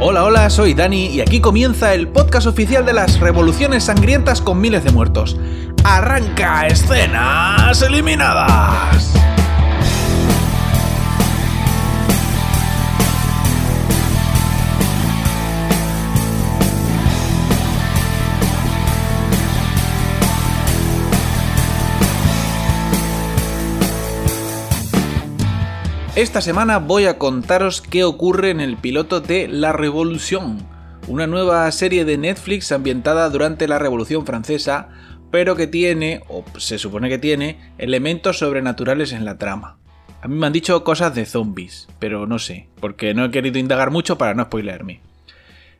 Hola, hola, soy Dani y aquí comienza el podcast oficial de las revoluciones sangrientas con miles de muertos. ¡Arranca escenas eliminadas! Esta semana voy a contaros qué ocurre en el piloto de La Revolución, una nueva serie de Netflix ambientada durante la Revolución Francesa, pero que tiene, o se supone que tiene, elementos sobrenaturales en la trama. A mí me han dicho cosas de zombies, pero no sé, porque no he querido indagar mucho para no spoilearme.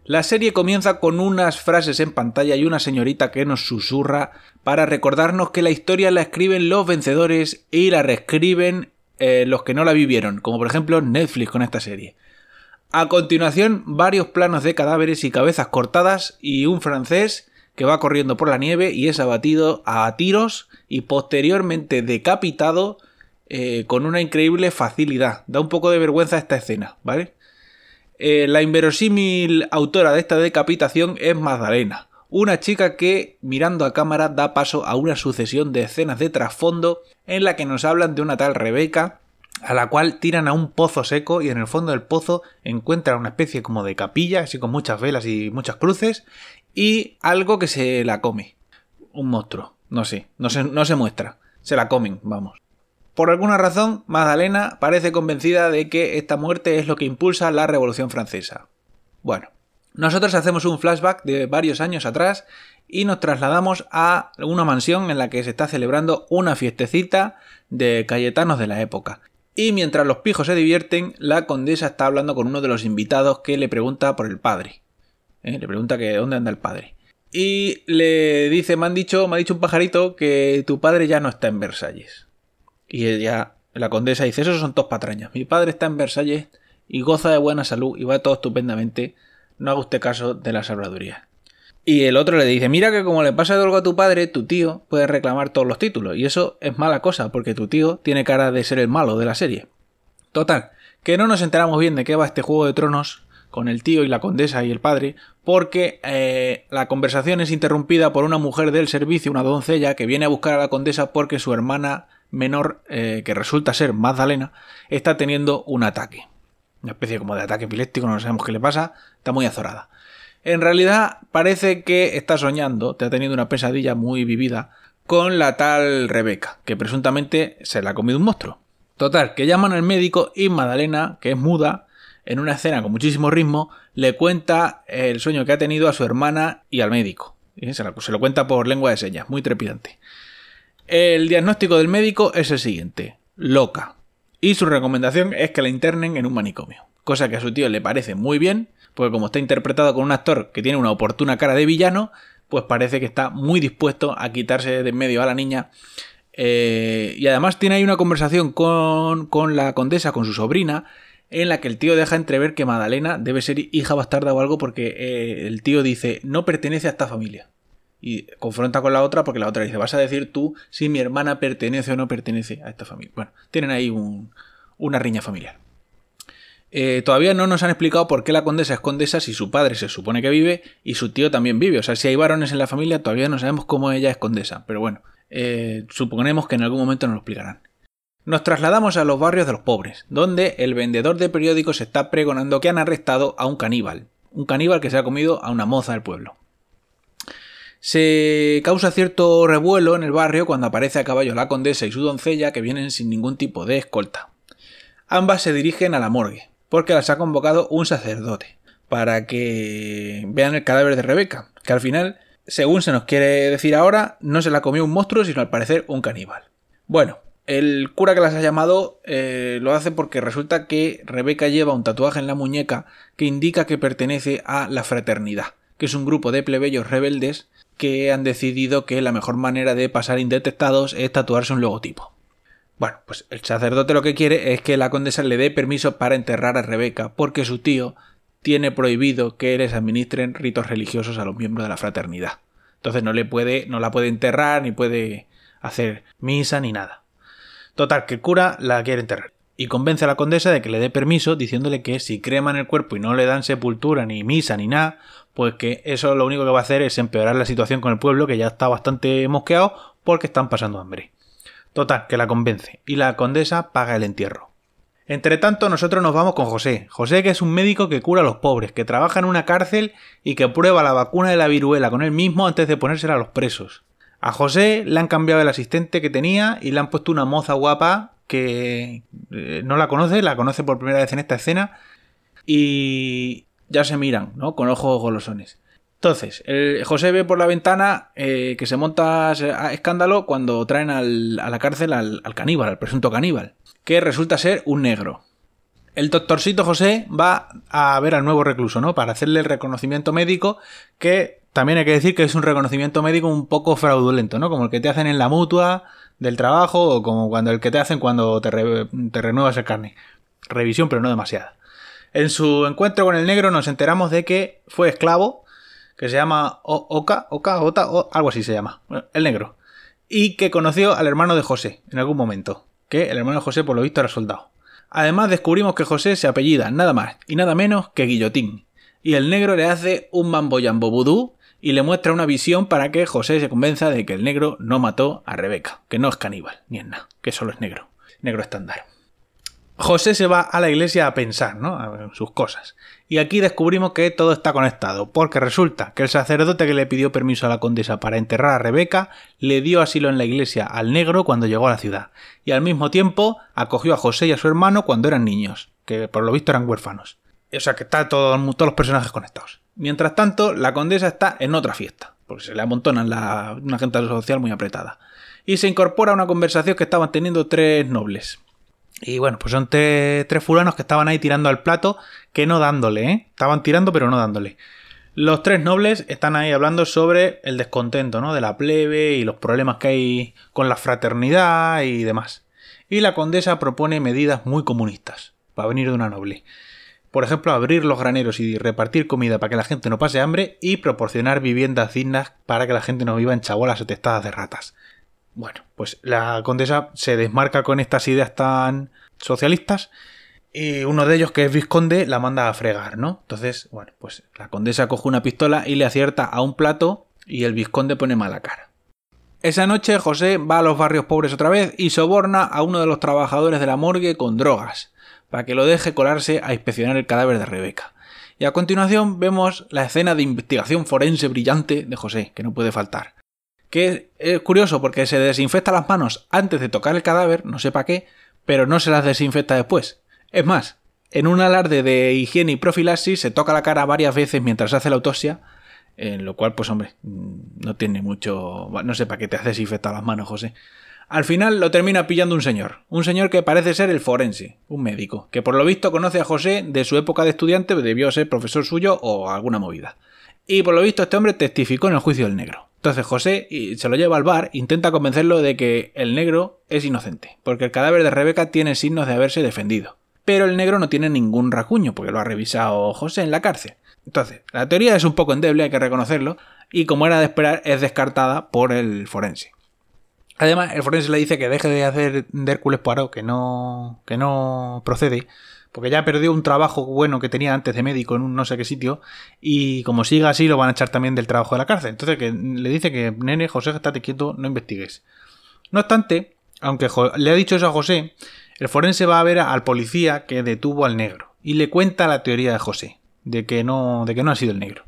La serie comienza con unas frases en pantalla y una señorita que nos susurra para recordarnos que la historia la escriben los vencedores y la reescriben eh, los que no la vivieron, como por ejemplo Netflix con esta serie. A continuación, varios planos de cadáveres y cabezas cortadas y un francés que va corriendo por la nieve y es abatido a tiros y posteriormente decapitado eh, con una increíble facilidad. Da un poco de vergüenza esta escena, ¿vale? Eh, la inverosímil autora de esta decapitación es Magdalena, una chica que, mirando a cámara, da paso a una sucesión de escenas de trasfondo en la que nos hablan de una tal Rebeca, a la cual tiran a un pozo seco y en el fondo del pozo encuentran una especie como de capilla, así con muchas velas y muchas cruces, y algo que se la come. Un monstruo. No sé, no se, no se muestra. Se la comen, vamos. Por alguna razón, Magdalena parece convencida de que esta muerte es lo que impulsa la Revolución Francesa. Bueno, nosotros hacemos un flashback de varios años atrás y nos trasladamos a una mansión en la que se está celebrando una fiestecita de cayetanos de la época. Y mientras los pijos se divierten, la condesa está hablando con uno de los invitados que le pregunta por el padre. ¿Eh? Le pregunta que dónde anda el padre. Y le dice, me han dicho, me ha dicho un pajarito que tu padre ya no está en Versalles. Y ella, la condesa dice, esos son todos patrañas. Mi padre está en Versalles y goza de buena salud y va todo estupendamente no haga usted caso de las habladurías. Y el otro le dice, mira que como le pasa algo a tu padre, tu tío puede reclamar todos los títulos. Y eso es mala cosa, porque tu tío tiene cara de ser el malo de la serie. Total, que no nos enteramos bien de qué va este Juego de Tronos con el tío y la condesa y el padre, porque eh, la conversación es interrumpida por una mujer del servicio, una doncella, que viene a buscar a la condesa porque su hermana menor, eh, que resulta ser Magdalena, está teniendo un ataque una especie como de ataque epiléptico, no sabemos qué le pasa, muy azorada. En realidad parece que está soñando, te ha tenido una pesadilla muy vivida con la tal Rebeca, que presuntamente se la ha comido un monstruo. Total, que llaman al médico y Madalena, que es muda, en una escena con muchísimo ritmo, le cuenta el sueño que ha tenido a su hermana y al médico. Se lo cuenta por lengua de señas, muy trepidante. El diagnóstico del médico es el siguiente: loca, y su recomendación es que la internen en un manicomio. Cosa que a su tío le parece muy bien, porque como está interpretado con un actor que tiene una oportuna cara de villano, pues parece que está muy dispuesto a quitarse de en medio a la niña. Eh, y además tiene ahí una conversación con, con la condesa, con su sobrina, en la que el tío deja entrever que Madalena debe ser hija bastarda o algo porque eh, el tío dice no pertenece a esta familia y confronta con la otra porque la otra dice, vas a decir tú si mi hermana pertenece o no pertenece a esta familia. Bueno, tienen ahí una riña familiar. Eh, todavía no nos han explicado por qué la condesa es condesa si su padre se supone que vive y su tío también vive. O sea, si hay varones en la familia, todavía no sabemos cómo ella es condesa. Pero bueno, eh, suponemos que en algún momento nos lo explicarán. Nos trasladamos a los barrios de los pobres, donde el vendedor de periódicos está pregonando que han arrestado a un caníbal. Un caníbal que se ha comido a una moza del pueblo. Se causa cierto revuelo en el barrio cuando aparece a caballo la condesa y su doncella que vienen sin ningún tipo de escolta. Ambas se dirigen a la morgue, porque las ha convocado un sacerdote, para que vean el cadáver de Rebeca, que al final, según se nos quiere decir ahora, no se la comió un monstruo, sino al parecer un caníbal. Bueno, el cura que las ha llamado eh, lo hace porque resulta que Rebeca lleva un tatuaje en la muñeca que indica que pertenece a la fraternidad, que es un grupo de plebeyos rebeldes que han decidido que la mejor manera de pasar indetectados es tatuarse un logotipo. Bueno, pues el sacerdote lo que quiere es que la condesa le dé permiso para enterrar a Rebeca, porque su tío tiene prohibido que les administren ritos religiosos a los miembros de la fraternidad. Entonces no le puede, no la puede enterrar, ni puede hacer misa, ni nada. Total, que el cura la quiere enterrar. y convence a la condesa de que le dé permiso diciéndole que si creman el cuerpo y no le dan sepultura ni misa ni nada, pues que eso lo único que va a hacer es empeorar la situación con el pueblo que ya está bastante mosqueado porque están pasando hambre. Total, que la convence y la condesa paga el entierro. Entre tanto, nosotros nos vamos con José. José que es un médico que cura a los pobres, que trabaja en una cárcel y que prueba la vacuna de la viruela con él mismo antes de ponérsela a los presos. A José le han cambiado el asistente que tenía y le han puesto una moza guapa que eh, no la conoce, la conoce por primera vez en esta escena y, ya se miran, ¿no? Con ojos golosones. Entonces, José ve por la ventana eh, que se monta escándalo cuando traen a la cárcel al, caníbal, al presunto caníbal, que resulta ser un negro. El doctorcito José va a ver al nuevo recluso, ¿no? Para hacerle el reconocimiento médico, que también hay que decir que es un reconocimiento médico un poco fraudulento, ¿no? Como el que te hacen en la mutua del trabajo o como cuando el que te hacen cuando te, te renuevas el carne. Revisión, pero no demasiada. En su encuentro con el negro nos enteramos de que fue esclavo, que se llama Oka, Oka, Ota, o algo así se llama, el negro, y que conoció al hermano de José en algún momento, que el hermano de José por lo visto era soldado. Además descubrimos que José se apellida nada más y nada menos que Guillotín, y el negro le hace un mamboyambo vudú y le muestra una visión para que José se convenza de que el negro no mató a Rebeca, que no es caníbal, ni es nada, que solo es negro, negro estándar. José se va a la iglesia a pensar, ¿no? A sus cosas. Y aquí descubrimos que todo está conectado, porque resulta que el sacerdote que le pidió permiso a la condesa para enterrar a Rebeca le dio asilo en la iglesia al negro cuando llegó a la ciudad, y al mismo tiempo acogió a José y a su hermano cuando eran niños, que por lo visto eran huérfanos. O sea que está todo, todos los personajes conectados. Mientras tanto, la condesa está en otra fiesta, porque se le amontonan la, una gente social muy apretada. Y se incorpora a una conversación que estaban teniendo tres nobles. Y bueno, pues son tres fulanos que estaban ahí tirando al plato, que no dándole, ¿eh? Estaban tirando pero no dándole. Los tres nobles están ahí hablando sobre el descontento, ¿no? De la plebe y los problemas que hay con la fraternidad y demás. Y la condesa propone medidas muy comunistas, para venir de una noble. Por ejemplo, abrir los graneros y repartir comida para que la gente no pase hambre y proporcionar viviendas dignas para que la gente no viva en chabolas o testadas de ratas. Bueno, pues la condesa se desmarca con estas ideas tan socialistas y uno de ellos, que es Visconde, la manda a fregar, ¿no? Entonces, bueno, pues la condesa coge una pistola y le acierta a un plato y el Visconde pone mala cara. Esa noche José va a los barrios pobres otra vez y soborna a uno de los trabajadores de la morgue con drogas, para que lo deje colarse a inspeccionar el cadáver de Rebeca. Y a continuación vemos la escena de investigación forense brillante de José, que no puede faltar que es curioso porque se desinfecta las manos antes de tocar el cadáver, no sé para qué, pero no se las desinfecta después. Es más, en un alarde de higiene y profilaxis se toca la cara varias veces mientras hace la autopsia, en lo cual, pues hombre, no tiene mucho... No sé para qué te haces desinfectar las manos, José. Al final lo termina pillando un señor, un señor que parece ser el forense, un médico, que por lo visto conoce a José de su época de estudiante, debió ser profesor suyo o alguna movida. Y por lo visto este hombre testificó en el juicio del negro. Entonces José se lo lleva al bar, intenta convencerlo de que el negro es inocente, porque el cadáver de Rebeca tiene signos de haberse defendido. Pero el negro no tiene ningún racuño, porque lo ha revisado José en la cárcel. Entonces, la teoría es un poco endeble, hay que reconocerlo, y como era de esperar, es descartada por el forense. Además, el forense le dice que deje de hacer de Hércules Poirot, que no, que no procede, porque ya perdió un trabajo bueno que tenía antes de médico en un no sé qué sitio, y como siga así lo van a echar también del trabajo de la cárcel. Entonces que le dice que, nene, José, estate quieto, no investigues. No obstante, aunque le ha dicho eso a José, el forense va a ver al policía que detuvo al negro, y le cuenta la teoría de José, de que no, de que no ha sido el negro.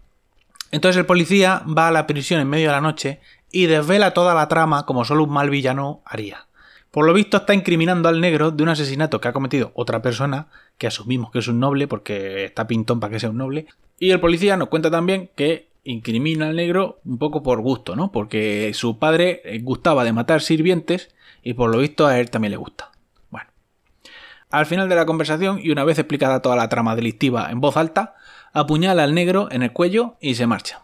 Entonces el policía va a la prisión en medio de la noche y desvela toda la trama como solo un mal villano haría. Por lo visto está incriminando al negro de un asesinato que ha cometido otra persona, que asumimos que es un noble porque está pintón para que sea un noble. Y el policía nos cuenta también que incrimina al negro un poco por gusto, ¿no? Porque su padre eh, gustaba de matar sirvientes y por lo visto a él también le gusta. Bueno. Al final de la conversación y una vez explicada toda la trama delictiva en voz alta, apuñala al negro en el cuello y se marcha.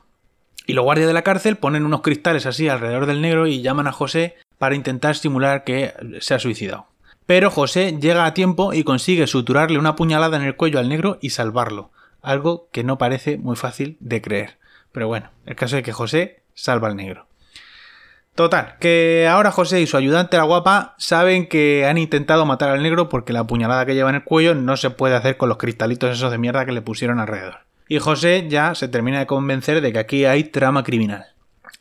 Y los guardias de la cárcel ponen unos cristales así alrededor del negro y llaman a José para intentar estimular que se ha suicidado. Pero José llega a tiempo y consigue suturarle una puñalada en el cuello al negro y salvarlo, algo que no parece muy fácil de creer. Pero bueno, el caso es que José salva al negro. Total, que ahora José y su ayudante la guapa saben que han intentado matar al negro porque la puñalada que lleva en el cuello no se puede hacer con los cristalitos esos de mierda que le pusieron alrededor. Y José ya se termina de convencer de que aquí hay trama criminal.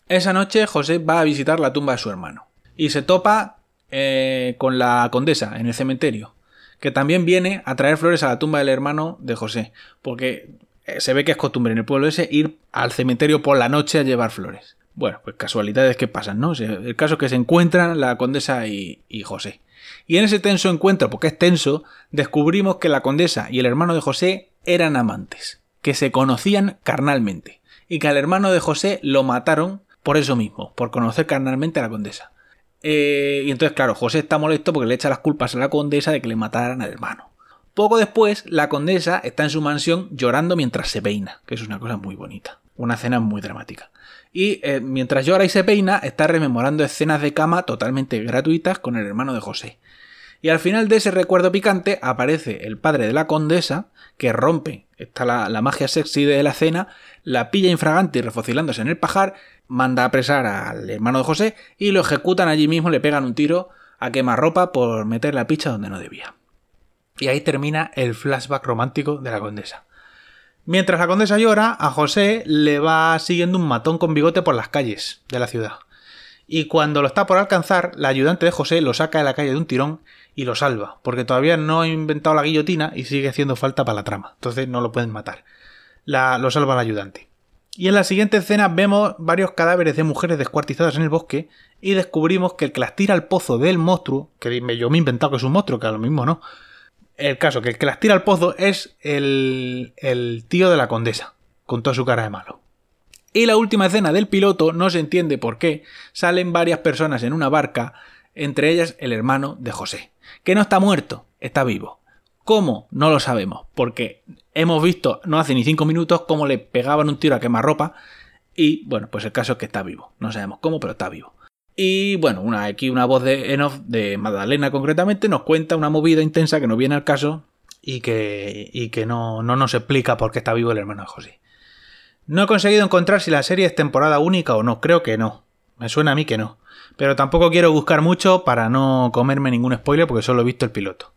Esa noche José va a visitar la tumba de su hermano y se topa eh, con la condesa en el cementerio, que también viene a traer flores a la tumba del hermano de José, porque eh, se ve que es costumbre en el pueblo ese ir al cementerio por la noche a llevar flores. Bueno, pues casualidades que pasan, ¿no? El caso es que se encuentran la condesa y, José. Y en ese tenso encuentro, porque es tenso, descubrimos que la condesa y el hermano de José eran amantes, que se conocían carnalmente, y que al hermano de José lo mataron por eso mismo, por conocer carnalmente a la condesa. Eh, y entonces, claro, José está molesto porque le echa las culpas a la condesa de que le mataran al hermano. Poco después, la condesa está en su mansión llorando mientras se peina, que es una cosa muy bonita, una escena muy dramática y eh, mientras llora y se peina está rememorando escenas de cama totalmente gratuitas con el hermano de José. Y al final de ese recuerdo picante aparece el padre de la condesa, que rompe, está la, magia sexy de la cena, la pilla infragante y refocilándose en el pajar, manda a apresar al hermano de José y lo ejecutan allí mismo, le pegan un tiro a quemarropa por meter la picha donde no debía. Y ahí termina el flashback romántico de la condesa. Mientras la condesa llora, a José le va siguiendo un matón con bigote por las calles de la ciudad. Y cuando lo está por alcanzar, la ayudante de José lo saca de la calle de un tirón y lo salva, porque todavía no ha inventado la guillotina y sigue haciendo falta para la trama. Entonces no lo pueden matar. La, lo salva el ayudante. Y en la siguiente escena vemos varios cadáveres de mujeres descuartizadas en el bosque y descubrimos que el que las tira al pozo del monstruo, que yo me he inventado que es un monstruo, que a lo mismo no, el caso, que el que las tira al pozo es el, el tío de la condesa, con toda su cara de malo. Y la última escena del piloto, no se entiende por qué, salen varias personas en una barca, entre ellas el hermano de José, que no está muerto, está vivo. ¿Cómo? No lo sabemos, porque hemos visto no hace ni cinco minutos cómo le pegaban un tiro a quemarropa y bueno, pues el caso es que está vivo. No sabemos cómo, pero está vivo. Y bueno, aquí una voz de Enoch, de Magdalena concretamente, nos cuenta una movida intensa que no viene al caso y que, y que no, no nos explica por qué está vivo el hermano de José. No he conseguido encontrar si la serie es temporada única o no, creo que no. Me suena a mí que no. Pero tampoco quiero buscar mucho para no comerme ningún spoiler porque solo he visto el piloto.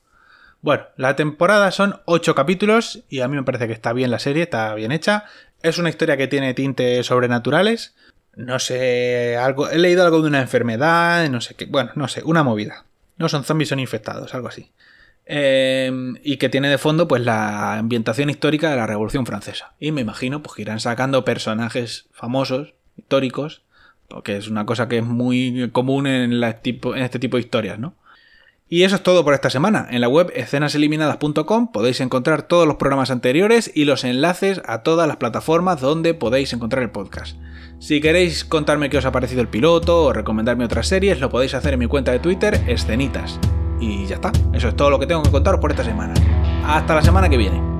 Bueno, la temporada son 8 capítulos y a mí me parece que está bien la serie, está bien hecha. Es una historia que tiene tintes sobrenaturales no sé, algo, he leído algo de una enfermedad, no sé qué, bueno, no sé, una movida. No son zombies, son infectados, algo así. Eh, y que tiene de fondo pues la ambientación histórica de la Revolución Francesa. Y me imagino pues que irán sacando personajes famosos, históricos, porque es una cosa que es muy común en, en este tipo de historias, ¿no? Y eso es todo por esta semana. En la web escenaseliminadas.com podéis encontrar todos los programas anteriores y los enlaces a todas las plataformas donde podéis encontrar el podcast. Si queréis contarme qué os ha parecido el piloto o recomendarme otras series, lo podéis hacer en mi cuenta de Twitter, escenitas. Y ya está, eso es todo lo que tengo que contaros por esta semana. Hasta la semana que viene.